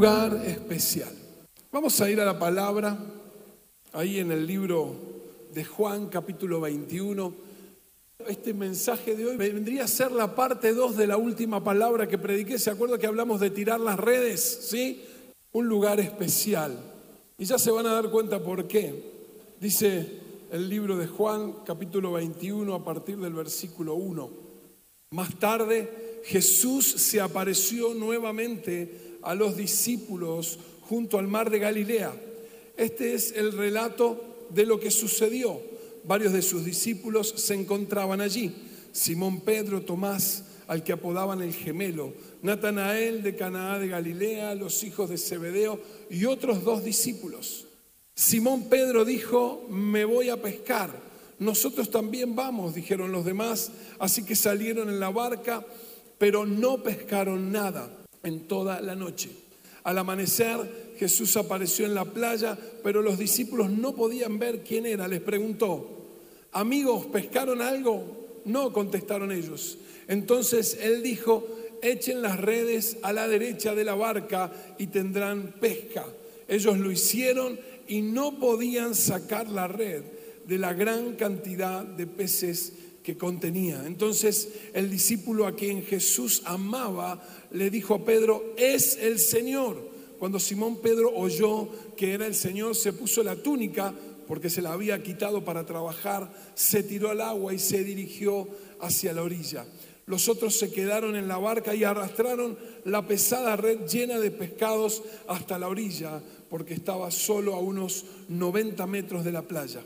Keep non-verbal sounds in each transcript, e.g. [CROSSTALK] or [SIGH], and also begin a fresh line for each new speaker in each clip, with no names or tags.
lugar especial. Vamos a ir a la palabra, ahí en el libro de Juan capítulo 21. Este mensaje de hoy vendría a ser la parte 2 de la última palabra que prediqué. ¿Se acuerda que hablamos de tirar las redes? ¿Sí? Un lugar especial. Y ya se van a dar cuenta por qué. Dice el libro de Juan capítulo 21 a partir del versículo 1. Más tarde Jesús se apareció nuevamente a los discípulos junto al mar de Galilea. Este es el relato de lo que sucedió. Varios de sus discípulos se encontraban allí. Simón Pedro, Tomás, al que apodaban el gemelo, Natanael de Canaá de Galilea, los hijos de Zebedeo y otros dos discípulos. Simón Pedro dijo, me voy a pescar. Nosotros también vamos, dijeron los demás, así que salieron en la barca, pero no pescaron nada en toda la noche. Al amanecer Jesús apareció en la playa, pero los discípulos no podían ver quién era. Les preguntó, amigos, ¿pescaron algo? No, contestaron ellos. Entonces él dijo, echen las redes a la derecha de la barca y tendrán pesca. Ellos lo hicieron y no podían sacar la red de la gran cantidad de peces que contenía. Entonces el discípulo a quien Jesús amaba le dijo a Pedro, es el Señor. Cuando Simón Pedro oyó que era el Señor, se puso la túnica porque se la había quitado para trabajar, se tiró al agua y se dirigió hacia la orilla. Los otros se quedaron en la barca y arrastraron la pesada red llena de pescados hasta la orilla, porque estaba solo a unos 90 metros de la playa.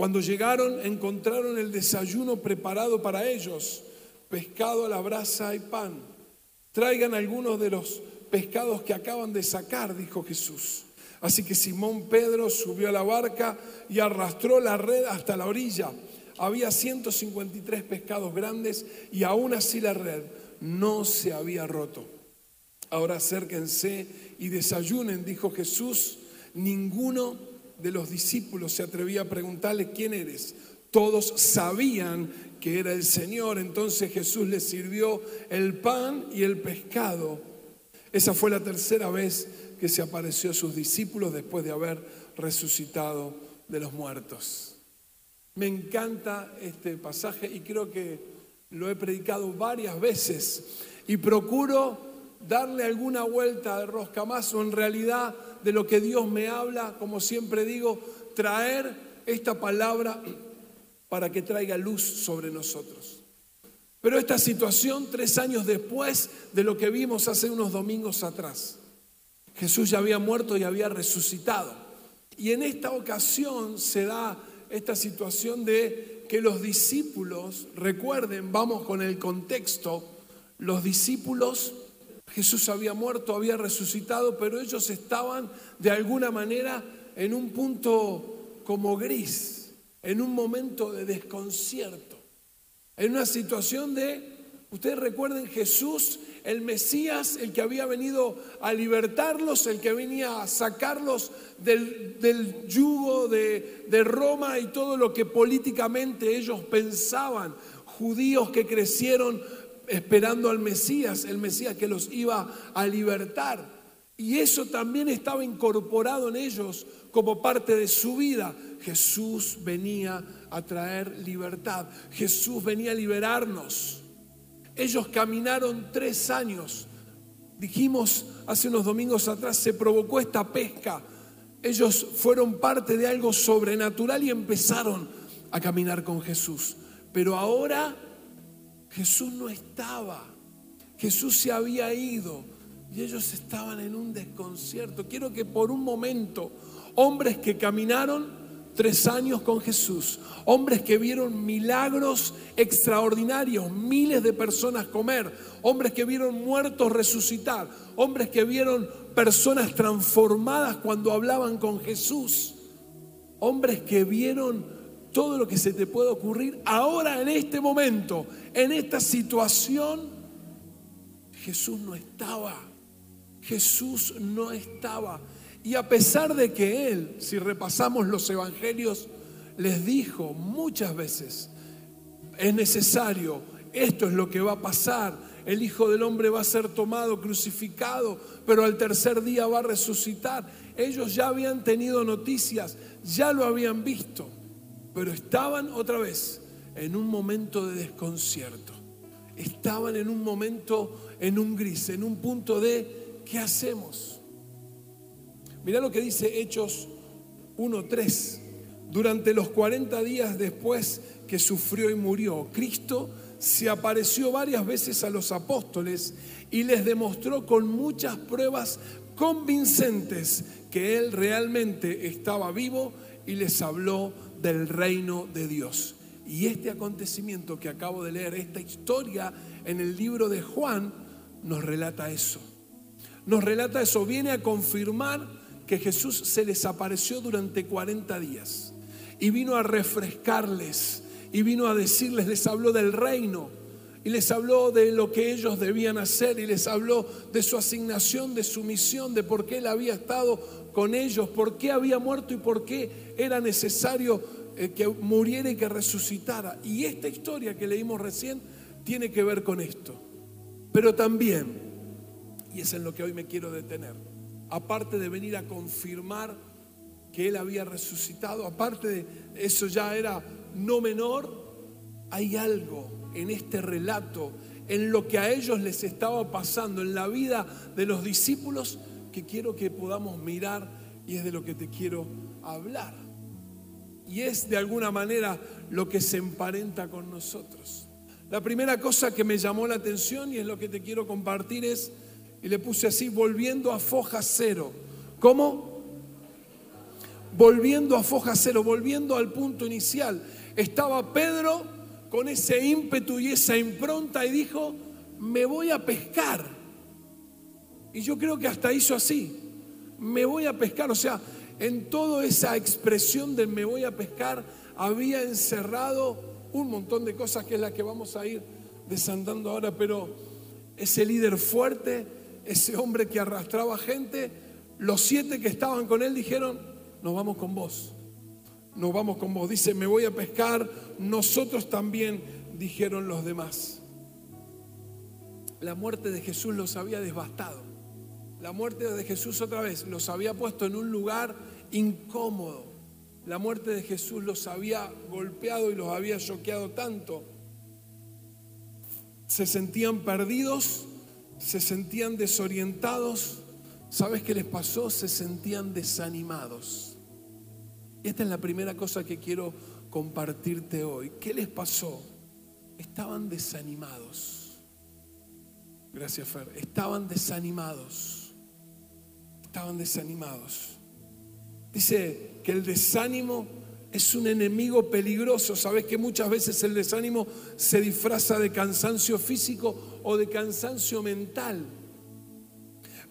Cuando llegaron encontraron el desayuno preparado para ellos, pescado a la brasa y pan. Traigan algunos de los pescados que acaban de sacar, dijo Jesús. Así que Simón Pedro subió a la barca y arrastró la red hasta la orilla. Había 153 pescados grandes y aún así la red no se había roto. Ahora acérquense y desayunen, dijo Jesús. Ninguno de los discípulos se atrevía a preguntarle, ¿quién eres? Todos sabían que era el Señor, entonces Jesús les sirvió el pan y el pescado. Esa fue la tercera vez que se apareció a sus discípulos después de haber resucitado de los muertos. Me encanta este pasaje y creo que lo he predicado varias veces y procuro darle alguna vuelta de rosca más o en realidad de lo que Dios me habla, como siempre digo, traer esta palabra para que traiga luz sobre nosotros. Pero esta situación tres años después de lo que vimos hace unos domingos atrás, Jesús ya había muerto y había resucitado. Y en esta ocasión se da esta situación de que los discípulos, recuerden, vamos con el contexto, los discípulos Jesús había muerto, había resucitado, pero ellos estaban de alguna manera en un punto como gris, en un momento de desconcierto, en una situación de, ustedes recuerden, Jesús, el Mesías, el que había venido a libertarlos, el que venía a sacarlos del, yugo de, de Roma y todo lo que políticamente ellos pensaban, judíos que crecieron esperando al Mesías, el Mesías que los iba a libertar. Y eso también estaba incorporado en ellos como parte de su vida. Jesús venía a traer libertad. Jesús venía a liberarnos. Ellos caminaron tres años. Dijimos hace unos domingos atrás, se provocó esta pesca. Ellos fueron parte de algo sobrenatural y empezaron a caminar con Jesús. Pero ahora Jesús no estaba. Jesús se había ido y ellos estaban en un desconcierto. Quiero que por un momento, hombres que caminaron tres años con Jesús, hombres que vieron milagros extraordinarios, miles de personas comer, hombres que vieron muertos resucitar, hombres que vieron personas transformadas cuando hablaban con Jesús, hombres que vieron todo lo que se te puede ocurrir ahora en este momento, en esta situación, Jesús no estaba. Jesús no estaba. Y a pesar de que Él, si repasamos los evangelios, les dijo muchas veces, es necesario esto es lo que va a pasar. El Hijo del Hombre va a ser tomado, crucificado, pero al tercer día va a resucitar. Ellos ya habían tenido noticias, ya lo habían visto, pero estaban otra vez en un momento de desconcierto. Estaban en un momento, en un gris, en un punto de ¿qué hacemos? Mirá lo que dice Hechos 1.3. Durante los 40 días después que sufrió y murió, Cristo se apareció varias veces a los apóstoles y les demostró con muchas pruebas convincentes que Él realmente estaba vivo y les habló del reino de Dios. Y este acontecimiento que acabo de leer, esta historia en el libro de Juan, nos relata eso. Nos relata eso, viene a confirmar que Jesús se les apareció durante 40 días y vino a refrescarles y vino a decirles, les habló del reino y les habló de lo que ellos debían hacer y les habló de su asignación, de su misión, de por qué él había estado con ellos, por qué había muerto y por qué era necesario eh, que muriera y que resucitara. Y esta historia que leímos recién tiene que ver con esto. Pero también, y es en lo que hoy me quiero detener, aparte de venir a confirmar que Él había resucitado, aparte de eso ya era no menor, hay algo en este relato, en lo que a ellos les estaba pasando, en la vida de los discípulos, que quiero que podamos mirar y es de lo que te quiero hablar. Y es de alguna manera lo que se emparenta con nosotros. La primera cosa que me llamó la atención y es lo que te quiero compartir es, y le puse así, volviendo a foja cero. ¿Cómo? volviendo a foja cero, volviendo al punto inicial. Estaba Pedro con ese ímpetu y esa impronta y dijo, me voy a pescar. Y yo creo que hasta hizo así, me voy a pescar. O sea, en toda esa expresión de me voy a pescar había encerrado un montón de cosas que es la que vamos a ir desandando ahora, pero ese líder fuerte, ese hombre que arrastraba gente, los siete que estaban con él dijeron, nos vamos con vos. Nos vamos con vos. Dice, me voy a pescar. Nosotros también, dijeron los demás. La muerte de Jesús los había devastado. La muerte de Jesús otra vez los había puesto en un lugar incómodo. La muerte de Jesús los había golpeado y los había choqueado tanto. Se sentían perdidos, se sentían desorientados. ¿Sabes qué les pasó? Se sentían desanimados. Esta es la primera cosa que quiero compartirte hoy. ¿Qué les pasó? Estaban desanimados. Gracias, Fer. Estaban desanimados. Estaban desanimados. Dice que el desánimo es un enemigo peligroso. Sabes que muchas veces el desánimo se disfraza de cansancio físico o de cansancio mental.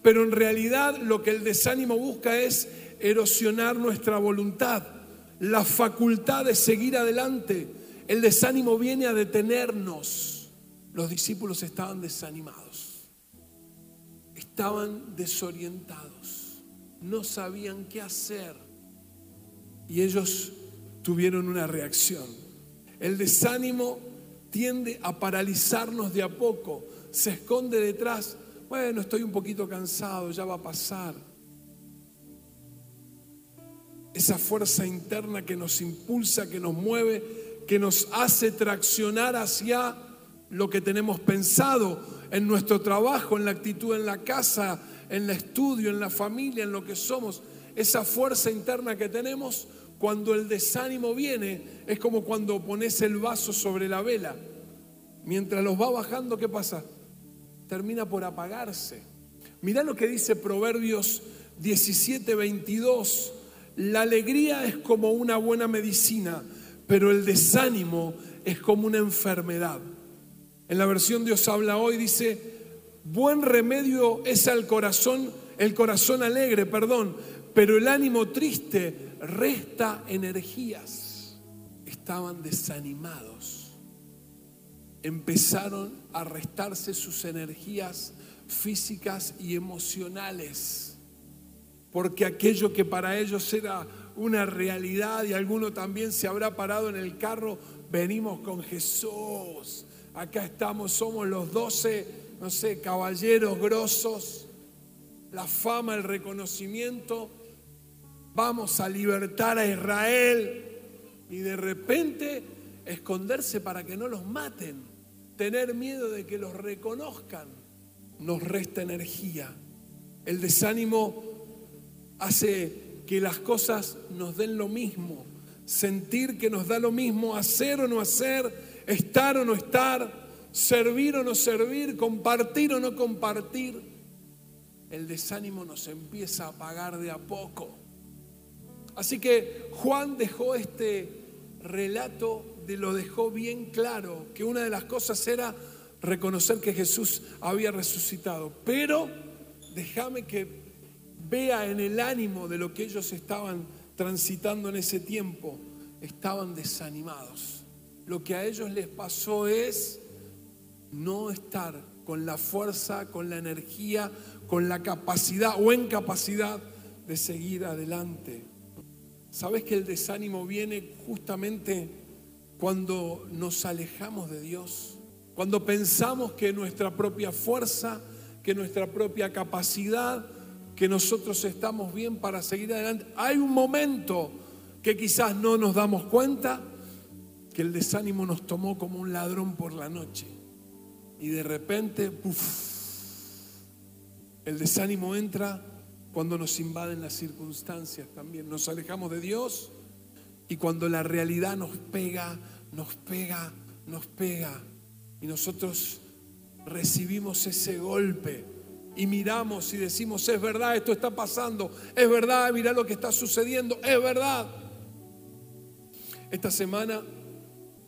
Pero en realidad lo que el desánimo busca es erosionar nuestra voluntad, la facultad de seguir adelante. El desánimo viene a detenernos. Los discípulos estaban desanimados, estaban desorientados, no sabían qué hacer y ellos tuvieron una reacción. El desánimo tiende a paralizarnos de a poco, se esconde detrás, bueno, estoy un poquito cansado, ya va a pasar esa fuerza interna que nos impulsa, que nos mueve, que nos hace traccionar hacia lo que tenemos pensado en nuestro trabajo, en la actitud en la casa, en el estudio, en la familia, en lo que somos. Esa fuerza interna que tenemos cuando el desánimo viene es como cuando pones el vaso sobre la vela. Mientras los va bajando, ¿qué pasa? Termina por apagarse. Mirá lo que dice Proverbios 17, 22 la alegría es como una buena medicina, pero el desánimo es como una enfermedad. En la versión Dios habla hoy dice, buen remedio es al corazón, el corazón alegre, perdón, pero el ánimo triste resta energías. Estaban desanimados. Empezaron a restarse sus energías físicas y emocionales porque aquello que para ellos era una realidad y alguno también se habrá parado en el carro, venimos con Jesús, acá estamos, somos los doce, no sé, caballeros grosos, la fama, el reconocimiento, vamos a libertar a Israel y de repente esconderse para que no los maten, tener miedo de que los reconozcan, nos resta energía. El desánimo hace que las cosas nos den lo mismo, sentir que nos da lo mismo, hacer o no hacer, estar o no estar, servir o no servir, compartir o no compartir. El desánimo nos empieza a apagar de a poco. Así que Juan dejó este relato, de lo dejó bien claro, que una de las cosas era reconocer que Jesús había resucitado. Pero déjame que vea en el ánimo de lo que ellos estaban transitando en ese tiempo, estaban desanimados. Lo que a ellos les pasó es no estar con la fuerza, con la energía, con la capacidad o incapacidad de seguir adelante. ¿Sabes que el desánimo viene justamente cuando nos alejamos de Dios? Cuando pensamos que nuestra propia fuerza, que nuestra propia capacidad, que nosotros estamos bien para seguir adelante. Hay un momento que quizás no nos damos cuenta que el desánimo nos tomó como un ladrón por la noche. Y de repente, el desánimo entra cuando nos invaden las circunstancias también. Nos alejamos de Dios y cuando la realidad nos pega, nos pega, nos pega. Y nosotros recibimos ese golpe y miramos y decimos, es verdad, esto está pasando, es verdad, mira lo que está sucediendo, es verdad. Esta semana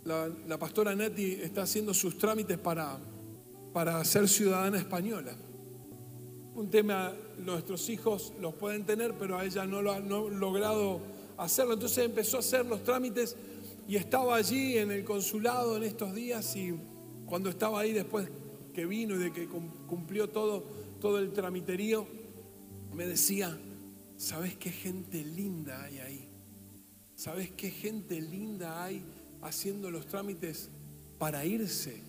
la, pastora Nati está haciendo sus trámites para, para ser ciudadana española. Un tema, nuestros hijos los pueden tener, pero a ella no lo ha logrado hacerlo. Entonces empezó a hacer los trámites y estaba allí en el consulado en estos días y cuando estaba ahí después que vino y de que cumplió todo, todo el tramiterío, me decía, ¿sabes qué gente linda hay ahí? ¿Sabes qué gente linda hay haciendo los trámites para irse?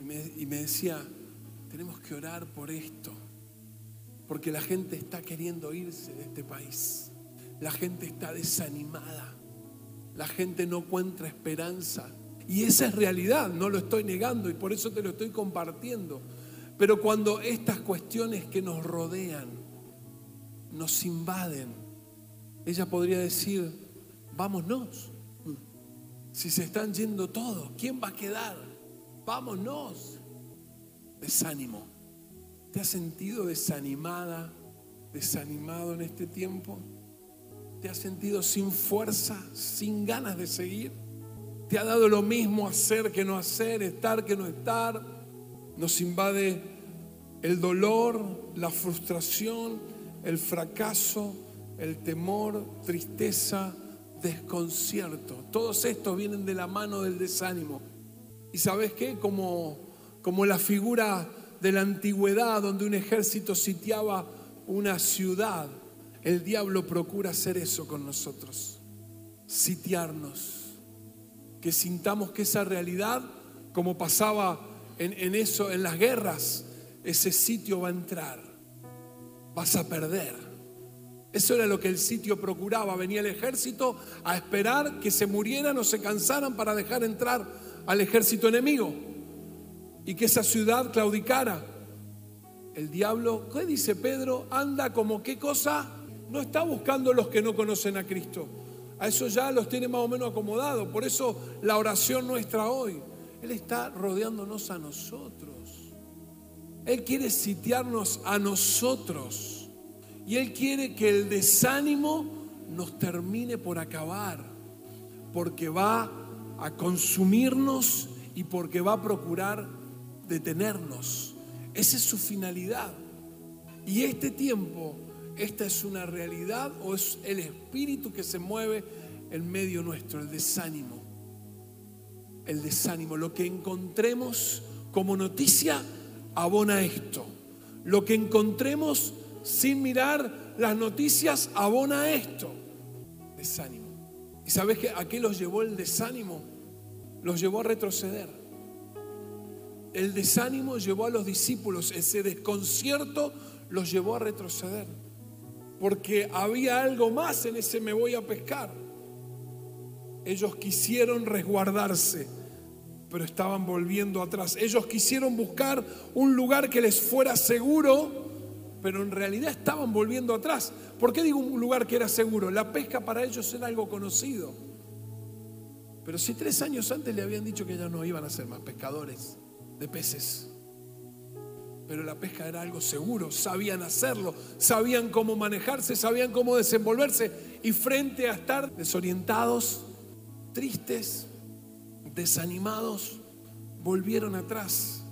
y me decía, tenemos que orar por esto porque la gente está queriendo irse de este país. La gente está desanimada. La gente no encuentra esperanza. Y esa es realidad, no lo estoy negando y por eso te lo estoy compartiendo. Pero cuando estas cuestiones que nos rodean nos invaden, ella podría decir, vámonos. Si se están yendo todos, ¿quién va a quedar? Vámonos. Desánimo. ¿Te has sentido desanimada, desanimado en este tiempo? ¿Te has sentido sin fuerza, sin ganas de seguir? ¿Te ha dado lo mismo hacer que no hacer, estar que no estar? Nos invade el dolor, la frustración, el fracaso, el temor, tristeza, desconcierto. Todos estos vienen de la mano del desánimo. ¿Y sabes qué? Como, como la figura de la antigüedad donde un ejército sitiaba una ciudad, el diablo procura hacer eso con nosotros, sitiarnos, que sintamos que esa realidad, como pasaba en, eso, en las guerras, ese sitio va a entrar, vas a perder. Eso era lo que el sitio procuraba. Venía el ejército a esperar que se murieran o se cansaran para dejar entrar al ejército enemigo y que esa ciudad claudicara. El diablo, ¿qué dice Pedro? Anda como qué cosa? No está buscando los que no conocen a Cristo. A eso ya los tiene más o menos acomodados. Por eso la oración nuestra hoy. Él está rodeándonos a nosotros. Él quiere sitiarnos a nosotros. Y Él quiere que el desánimo nos termine por acabar. Porque va a consumirnos y porque va a procurar detenernos. Esa es su finalidad. Y este tiempo, ¿esta es una realidad o es el espíritu que se mueve en medio nuestro, el desánimo? El desánimo, lo que encontremos como noticia abona esto. Lo que encontremos sin mirar las noticias abona esto. Desánimo. ¿Y sabes a qué los llevó el desánimo? Los llevó a retroceder el desánimo llevó a los discípulos, ese desconcierto los llevó a retroceder. Porque había algo más en ese me voy a pescar. Ellos quisieron resguardarse, pero estaban volviendo atrás. Ellos quisieron buscar un lugar que les fuera seguro, pero en realidad estaban volviendo atrás. ¿Por qué digo un lugar que era seguro? La pesca para ellos era algo conocido. Pero si tres años antes le habían dicho que ya no iban a ser más pescadores de peces. Pero la pesca era algo seguro, sabían hacerlo, sabían cómo manejarse, sabían cómo desenvolverse. Y frente a estar desorientados, tristes, desanimados, volvieron atrás.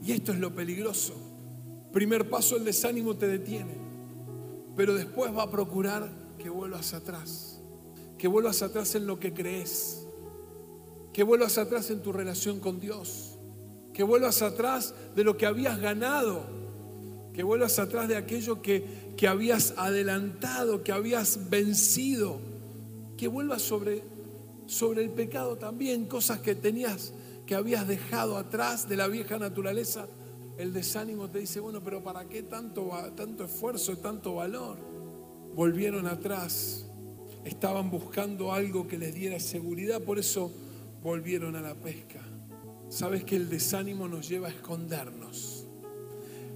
Y esto es lo peligroso. Primer paso, el desánimo te detiene, pero después va a procurar que vuelvas atrás, que vuelvas atrás en lo que crees, que vuelvas atrás en tu relación con Dios. Que vuelvas atrás de lo que habías ganado, que vuelvas atrás de aquello que, que habías adelantado, que habías vencido, que vuelvas sobre, sobre el pecado también, cosas que tenías, que habías dejado atrás de la vieja naturaleza. El desánimo te dice, bueno, pero ¿para qué tanto, tanto esfuerzo tanto valor? Volvieron atrás, estaban buscando algo que les diera seguridad, por eso volvieron a la pesca. Sabes que el desánimo nos lleva a escondernos.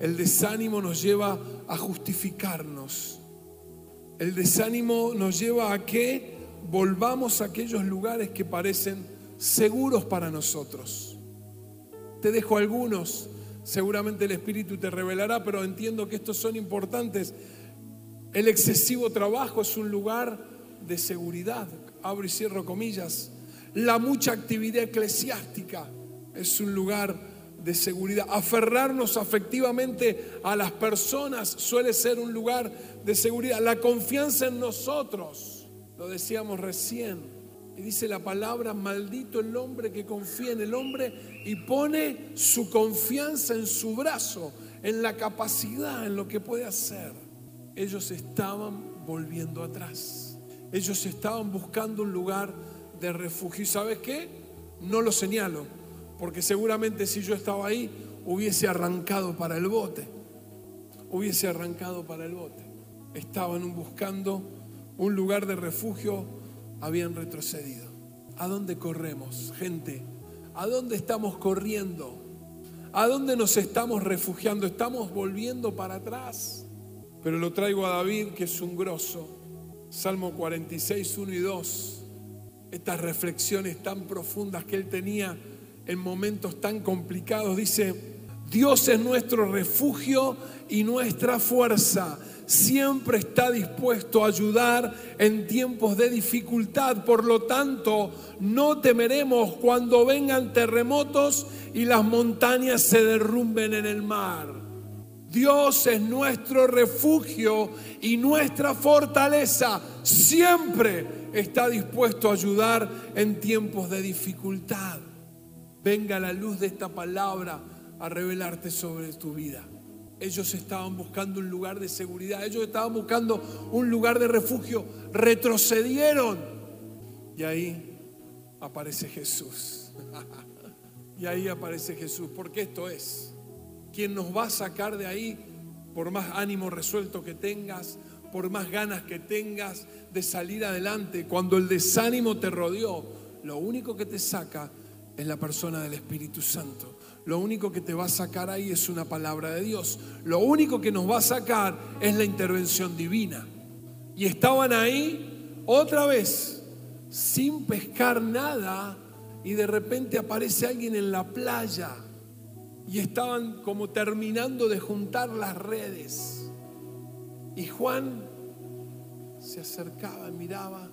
El desánimo nos lleva a justificarnos. El desánimo nos lleva a que volvamos a aquellos lugares que parecen seguros para nosotros. Te dejo algunos, seguramente el Espíritu te revelará, pero entiendo que estos son importantes. El excesivo trabajo es un lugar de seguridad, abro y cierro comillas. La mucha actividad eclesiástica es un lugar de seguridad. Aferrarnos afectivamente a las personas suele ser un lugar de seguridad. La confianza en nosotros, lo decíamos recién. Y dice la palabra, maldito el hombre que confía en el hombre y pone su confianza en su brazo, en la capacidad, en lo que puede hacer. Ellos estaban volviendo atrás. Ellos estaban buscando un lugar de refugio. ¿Y sabes qué? No lo señalo porque seguramente si yo estaba ahí hubiese arrancado para el bote, hubiese arrancado para el bote. Estaban buscando un lugar de refugio, habían retrocedido. ¿A dónde corremos, gente? ¿A dónde estamos corriendo? ¿A dónde nos estamos refugiando? ¿Estamos volviendo para atrás? Pero lo traigo a David, que es un grosso. Salmo 46, 1 y 2. Estas reflexiones tan profundas que él tenía en momentos tan complicados. Dice, Dios es nuestro refugio y nuestra fuerza. Siempre está dispuesto a ayudar en tiempos de dificultad. Por lo tanto, no temeremos cuando vengan terremotos y las montañas se derrumben en el mar. Dios es nuestro refugio y nuestra fortaleza. Siempre está dispuesto a ayudar en tiempos de dificultad venga la luz de esta palabra a revelarte sobre tu vida. Ellos estaban buscando un lugar de seguridad, ellos estaban buscando un lugar de refugio, retrocedieron. Y ahí aparece Jesús. [LAUGHS] y ahí aparece Jesús, porque esto es quien nos va a sacar de ahí, por más ánimo resuelto que tengas, por más ganas que tengas de salir adelante. Cuando el desánimo te rodeó, lo único que te saca es la persona del Espíritu Santo. Lo único que te va a sacar ahí es una palabra de Dios. Lo único que nos va a sacar es la intervención divina. Y estaban ahí otra vez, sin pescar nada, y de repente aparece alguien en la playa. Y estaban como terminando de juntar las redes. Y Juan se acercaba, miraba,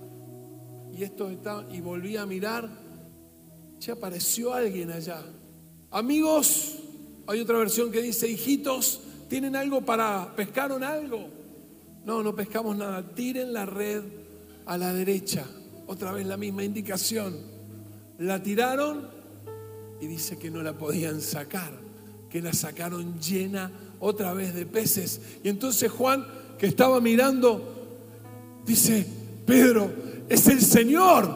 y estos estaban, y volvía a mirar ya apareció alguien allá. Amigos, hay otra versión que dice, hijitos, ¿tienen algo para, pescaron algo? No, no pescamos nada. Tiren la red a la derecha. Otra vez la misma indicación. La tiraron y dice que no la podían sacar, que la sacaron llena otra vez de peces. Y entonces Juan, que estaba mirando, dice, Pedro, es el Señor.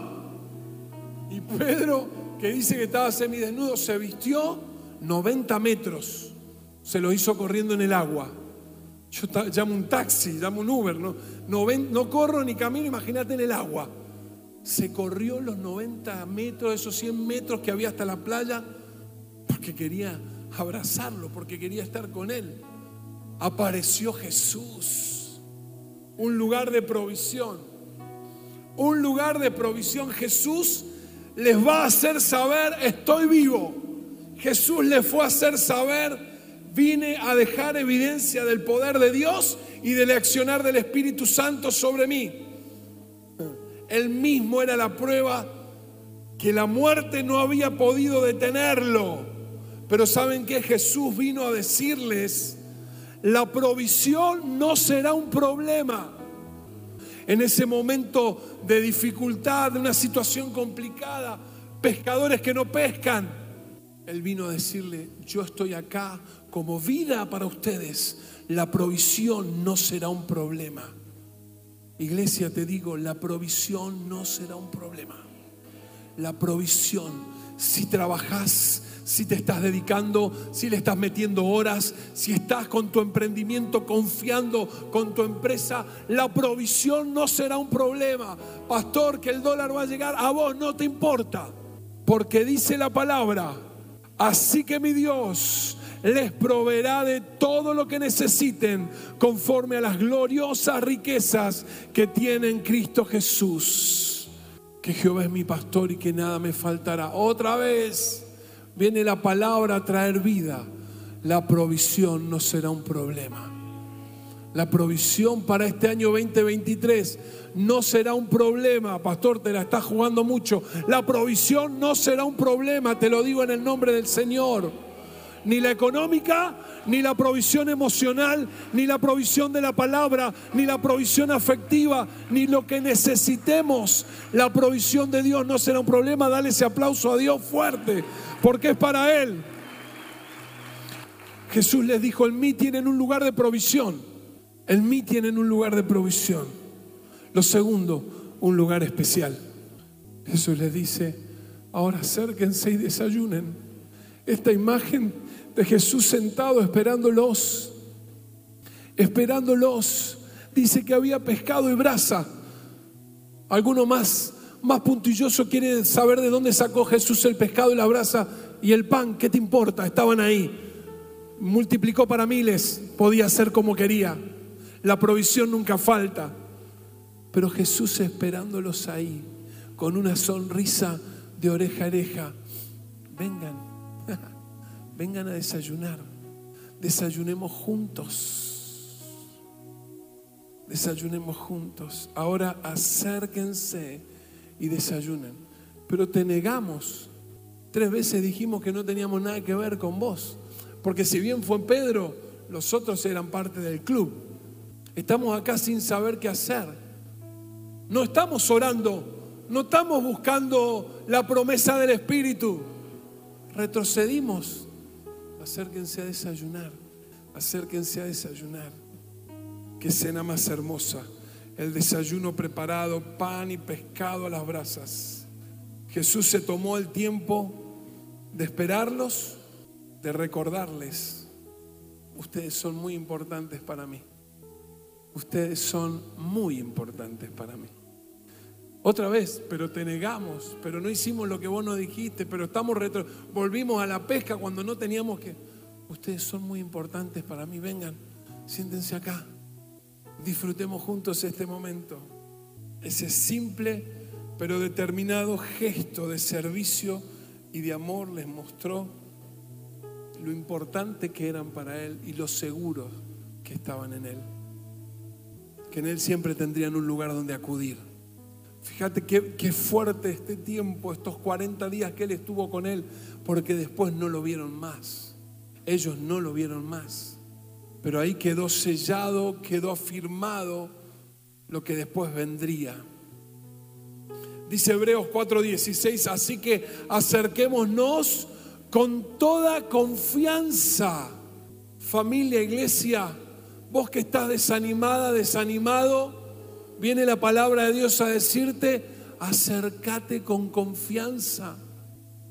Y Pedro que dice que estaba semidesnudo, se vistió, 90 metros se lo hizo corriendo en el agua. Yo llamo un taxi, llamo un Uber, no, no, corro ni camino, imagínate en el agua. Se corrió los 90 metros, esos 100 metros que había hasta la playa, porque quería abrazarlo, porque quería estar con él. Apareció Jesús, un lugar de provisión, un lugar de provisión. Jesús les va a hacer saber, estoy vivo. Jesús les fue a hacer saber, vine a dejar evidencia del poder de Dios y del accionar del Espíritu Santo sobre mí. Él mismo era la prueba que la muerte no había podido detenerlo. Pero ¿saben que Jesús vino a decirles, la provisión no será un problema. En ese momento de dificultad, de una situación complicada, pescadores que no pescan, Él vino a decirle, yo estoy acá como vida para ustedes, la provisión no será un problema. Iglesia, te digo, la provisión no será un problema. La provisión, si trabajas, si te estás dedicando, si le estás metiendo horas, si estás con tu emprendimiento confiando con tu empresa, la provisión no será un problema. Pastor, que el dólar va a llegar, a vos no te importa, porque dice la palabra, así que mi Dios les proveerá de todo lo que necesiten conforme a las gloriosas riquezas que tiene en Cristo Jesús. Que Jehová es mi pastor y que nada me faltará. Otra vez viene la palabra a traer vida. La provisión no será un problema. La provisión para este año 2023 no será un problema. Pastor, te la estás jugando mucho. La provisión no será un problema, te lo digo en el nombre del Señor ni la económica, ni la provisión emocional, ni la provisión de la palabra, ni la provisión afectiva, ni lo que necesitemos. La provisión de Dios no será un problema. Dale ese aplauso a Dios fuerte, porque es para Él. Jesús les dijo, en mí tienen un lugar de provisión. En mí tienen un lugar de provisión. Lo segundo, un lugar especial. Jesús les dice, ahora acérquense y desayunen. Esta imagen de Jesús sentado esperándolos, esperándolos. Dice que había pescado y brasa. Alguno más, más puntilloso quiere saber de dónde sacó Jesús el pescado y la brasa y el pan. ¿Qué te importa? Estaban ahí. Multiplicó para miles, podía hacer como quería. La provisión nunca falta. Pero Jesús esperándolos ahí, con una sonrisa de oreja a oreja. Vengan, [LAUGHS] vengan a desayunar, desayunemos juntos, desayunemos juntos. Ahora acérquense y desayunen. Pero te negamos. Tres veces dijimos que no teníamos nada que ver con vos. Porque si bien fue Pedro, los otros eran parte del club. Estamos acá sin saber qué hacer. No estamos orando, no estamos buscando la promesa del Espíritu. Retrocedimos acérquense a desayunar, acérquense a desayunar. Qué cena más hermosa, el desayuno preparado, pan y pescado a las brasas. Jesús se tomó el tiempo de esperarlos, de recordarles, ustedes son muy importantes para mí. Ustedes son muy importantes para mí. Otra vez, pero te negamos, pero no hicimos lo que vos nos dijiste, pero estamos retro... Volvimos a la pesca cuando no teníamos que... Ustedes son muy importantes para mí, vengan, siéntense acá, disfrutemos juntos este momento. Ese simple pero determinado gesto de servicio y de amor les mostró lo importante que eran para Él y lo seguros que estaban en Él. Que en Él siempre tendrían un lugar donde acudir Fíjate qué, fuerte este tiempo, estos 40 días que él estuvo con él, porque después no lo vieron más. Ellos no lo vieron más. Pero ahí quedó sellado, quedó afirmado lo que después vendría. Dice Hebreos 4:16, así que acerquémonos con toda confianza. Familia, iglesia, vos que estás desanimada, desanimado, viene la palabra de Dios a decirte, acércate con confianza.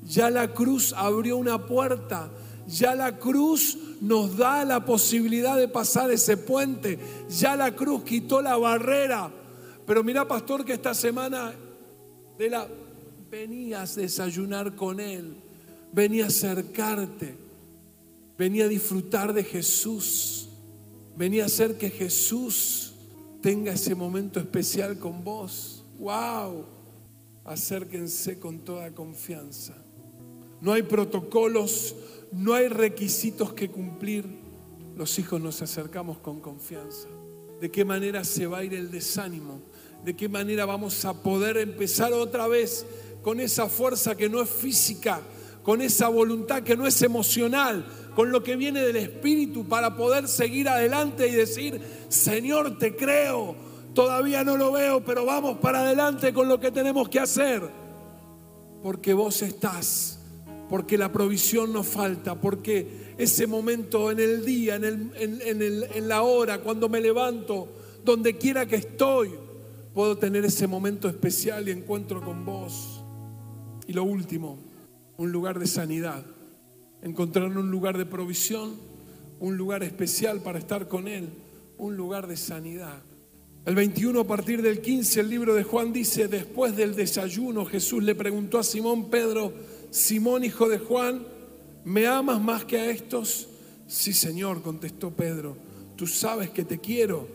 Ya la cruz abrió una puerta, Ya la cruz nos da la posibilidad de pasar ese puente. Ya la cruz quitó la barrera. Pero mira, pastor, que esta semana de la venías a desayunar con él, venía a acercarte, venía a disfrutar de Jesús, venía a hacer que Jesús tenga ese momento especial con vos. ¡Wow! Acérquense con toda confianza. No hay protocolos, no hay requisitos que cumplir. Los hijos nos acercamos con confianza. ¿De qué manera se va a ir el desánimo? ¿De qué manera vamos a poder empezar otra vez con esa fuerza que no es física, con esa voluntad que no es emocional, con lo que viene del Espíritu para poder seguir adelante y decir, Señor, te creo, todavía no lo veo, pero vamos para adelante con lo que tenemos que hacer, porque vos estás porque la provisión nos falta, porque ese momento en el día, en, el, en, la hora, cuando me levanto, donde quiera que estoy, puedo tener ese momento especial y encuentro con vos. Y lo último, un lugar de sanidad, encontrar un lugar de provisión, un lugar especial para estar con Él, un lugar de sanidad. El 21 a partir del 15 el libro de Juan dice, después del desayuno Jesús le preguntó a Simón Pedro, Simón, hijo de Juan, ¿me amas más que a estos? Sí, Señor, contestó Pedro, tú sabes que te quiero.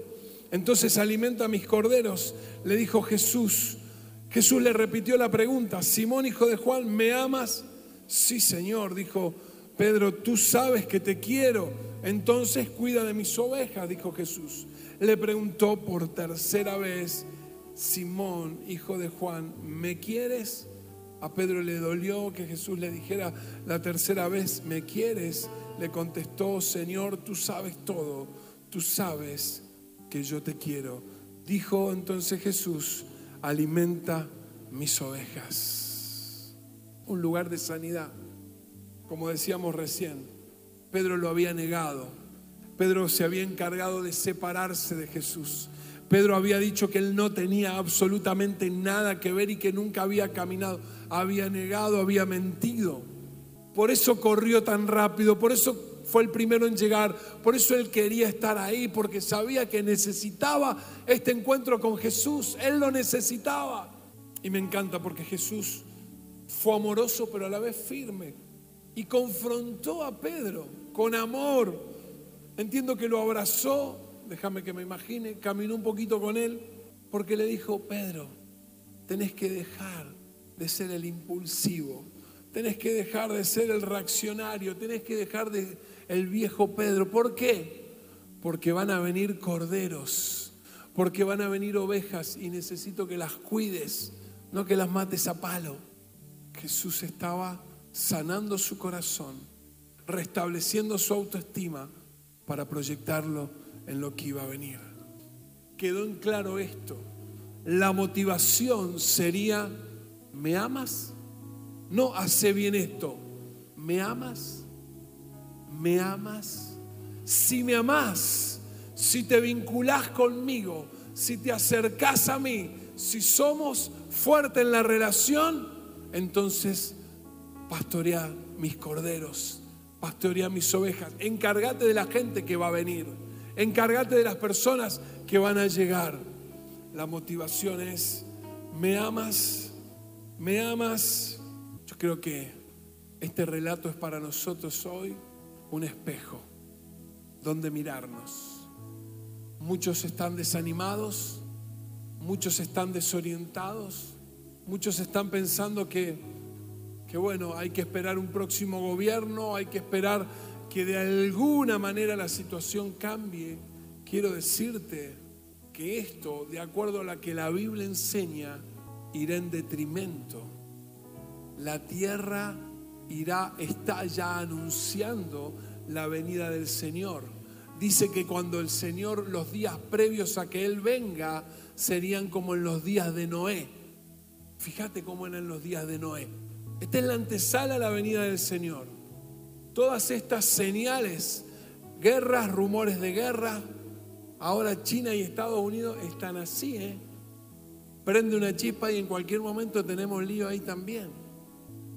Entonces alimenta a mis corderos, le dijo Jesús. Jesús le repitió la pregunta, Simón, hijo de Juan, ¿me amas? Sí, Señor, dijo Pedro, tú sabes que te quiero. Entonces cuida de mis ovejas, dijo Jesús. Le preguntó por tercera vez, Simón, hijo de Juan, ¿me quieres? A Pedro le dolió que Jesús le dijera la tercera vez, ¿me quieres? Le contestó, Señor, tú sabes todo, tú sabes que yo te quiero. Dijo entonces Jesús, alimenta mis ovejas. Un lugar de sanidad, como decíamos recién. Pedro lo había negado. Pedro se había encargado de separarse de Jesús. Pedro había dicho que él no tenía absolutamente nada que ver y que nunca había caminado, había negado, había mentido. Por eso corrió tan rápido, por eso fue el primero en llegar, por eso él quería estar ahí, porque sabía que necesitaba este encuentro con Jesús, él lo necesitaba. Y me encanta porque Jesús fue amoroso pero a la vez firme y confrontó a Pedro con amor. Entiendo que lo abrazó, déjame que me imagine, caminó un poquito con él, porque le dijo, Pedro, tenés que dejar de ser el impulsivo, tenés que dejar de ser el reaccionario, tenés que dejar de el viejo Pedro. ¿Por qué? Porque van a venir corderos, porque van a venir ovejas y necesito que las cuides, no que las mates a palo. Jesús estaba sanando su corazón, restableciendo su autoestima para proyectarlo en lo que iba a venir. Quedó en claro esto. La motivación sería, ¿me amas? No, hace bien esto. ¿Me amas? ¿Me amas? Si me amas, si te vinculás conmigo, si te acercás a mí, si somos fuertes en la relación, entonces pastorea mis corderos, pastorea mis ovejas, encárgate de la gente que va a venir. Encárgate de las personas que van a llegar. La motivación es, ¿me amas? ¿Me amas? Yo creo que este relato es para nosotros hoy un espejo donde mirarnos. Muchos están desanimados, muchos están desorientados, muchos están pensando que, que bueno, hay que esperar un próximo gobierno, hay que esperar que de alguna manera la situación cambie, quiero decirte que esto, de acuerdo a lo que la Biblia enseña, irá en detrimento. La tierra irá, está ya anunciando la venida del Señor. Dice que cuando el Señor, los días previos a que Él venga, serían como en los días de Noé. Fíjate cómo eran los días de Noé. Esta es la antesala a la venida del Señor. Todas estas señales, guerras, rumores de guerra, ahora China y Estados Unidos están así, ¿eh? Prende una chispa y en cualquier momento tenemos lío ahí también.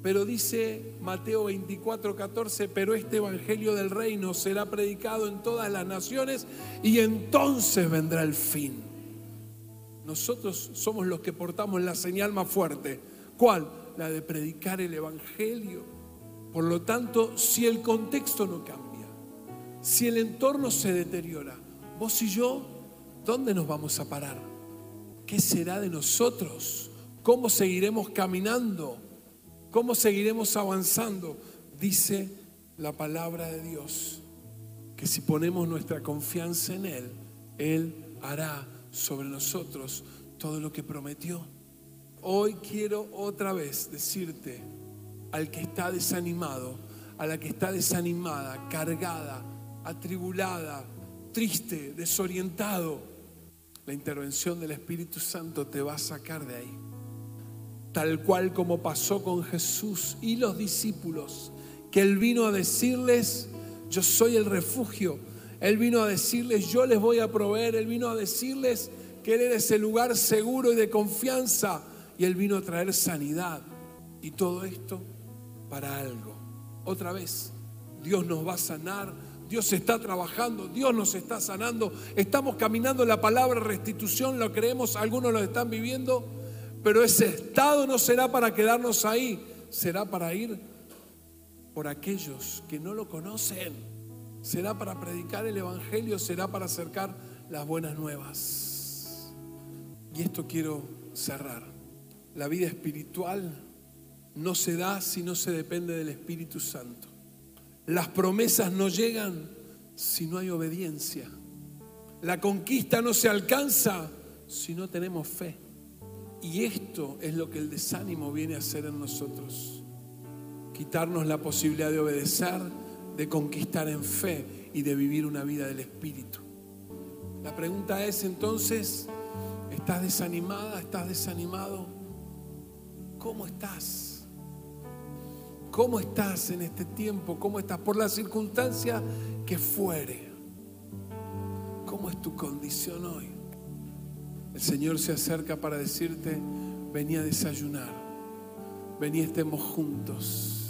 Pero dice Mateo 24, 14, pero este Evangelio del Reino será predicado en todas las naciones y entonces vendrá el fin. Nosotros somos los que portamos la señal más fuerte. ¿Cuál? La de predicar el Evangelio. Por lo tanto, si el contexto no cambia, si el entorno se deteriora, vos y yo, ¿dónde nos vamos a parar? ¿Qué será de nosotros? ¿Cómo seguiremos caminando? ¿Cómo seguiremos avanzando? Dice la palabra de Dios que si ponemos nuestra confianza en Él, Él hará sobre nosotros todo lo que prometió. Hoy quiero otra vez decirte al que está desanimado, a la que está desanimada, cargada, atribulada, triste, desorientado, la intervención del Espíritu Santo te va a sacar de ahí. Tal cual como pasó con Jesús y los discípulos, que Él vino a decirles, yo soy el refugio. Él vino a decirles, yo les voy a proveer. Él vino a decirles que Él ese lugar seguro y de confianza. Y Él vino a traer sanidad. Y todo esto para algo. Otra vez, Dios nos va a sanar, Dios está trabajando, Dios nos está sanando. Estamos caminando la palabra restitución, lo creemos, algunos lo están viviendo, pero ese estado no será para quedarnos ahí, será para ir por aquellos que no lo conocen. Será para predicar el Evangelio, será para acercar las buenas nuevas. Y esto quiero cerrar. La vida espiritual no se da si no se depende del Espíritu Santo. Las promesas no llegan si no hay obediencia. La conquista no se alcanza si no tenemos fe. Y esto es lo que el desánimo viene a hacer en nosotros. Quitarnos la posibilidad de obedecer, de conquistar en fe y de vivir una vida del Espíritu. La pregunta es entonces, ¿estás desanimada? ¿Estás desanimado? ¿Cómo estás? ¿Cómo estás en este tiempo? ¿Cómo estás? Por la circunstancia que fuere. ¿Cómo es tu condición hoy? El Señor se acerca para decirte, vení a desayunar, vení estemos juntos.